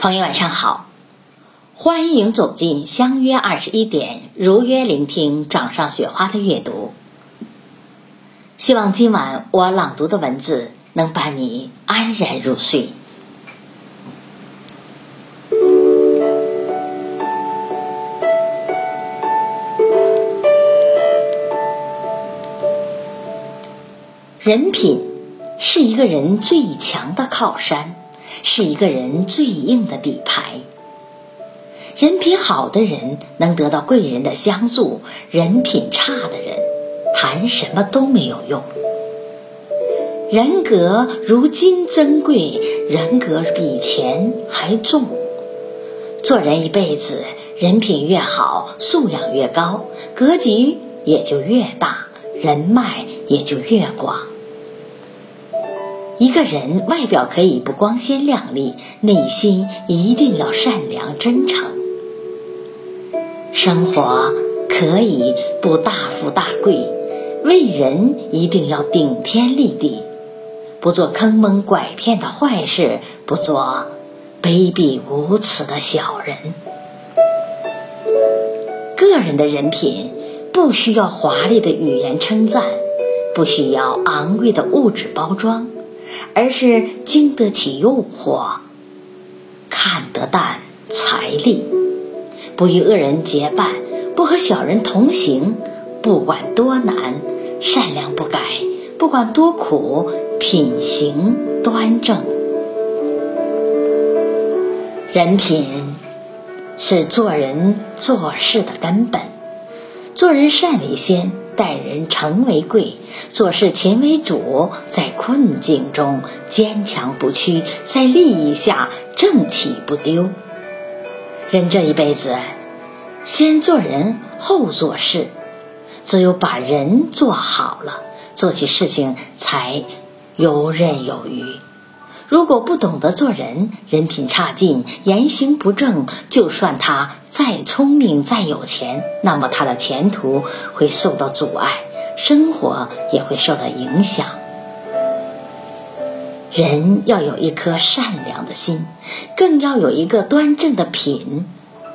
朋友晚上好，欢迎走进相约二十一点，如约聆听掌上雪花的阅读。希望今晚我朗读的文字能伴你安然入睡。人品是一个人最强的靠山。是一个人最硬的底牌。人品好的人能得到贵人的相助，人品差的人谈什么都没有用。人格如金珍贵，人格比钱还重。做人一辈子，人品越好，素养越高，格局也就越大，人脉也就越广。一个人外表可以不光鲜亮丽，内心一定要善良真诚。生活可以不大富大贵，为人一定要顶天立地，不做坑蒙拐骗的坏事，不做卑鄙无耻的小人。个人的人品不需要华丽的语言称赞，不需要昂贵的物质包装。而是经得起诱惑，看得淡财力，不与恶人结伴，不和小人同行，不管多难，善良不改；不管多苦，品行端正。人品是做人做事的根本，做人善为先。待人诚为贵，做事勤为主，在困境中坚强不屈，在利益下正气不丢。人这一辈子，先做人后做事，只有把人做好了，做起事情才游刃有余。如果不懂得做人，人品差劲，言行不正，就算他再聪明、再有钱，那么他的前途会受到阻碍，生活也会受到影响。人要有一颗善良的心，更要有一个端正的品，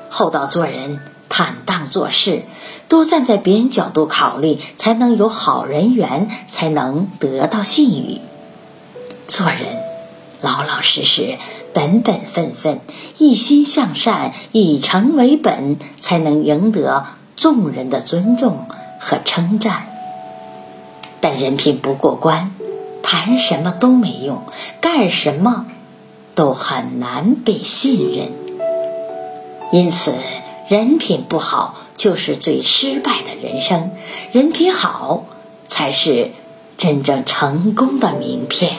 厚道做人，坦荡做事，多站在别人角度考虑，才能有好人缘，才能得到信誉。做人。老老实实、本本分分、一心向善、以诚为本，才能赢得众人的尊重和称赞。但人品不过关，谈什么都没用，干什么都很难被信任。因此，人品不好就是最失败的人生，人品好才是真正成功的名片。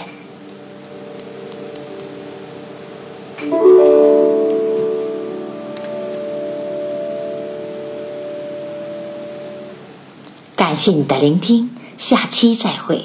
感谢你的聆听，下期再会。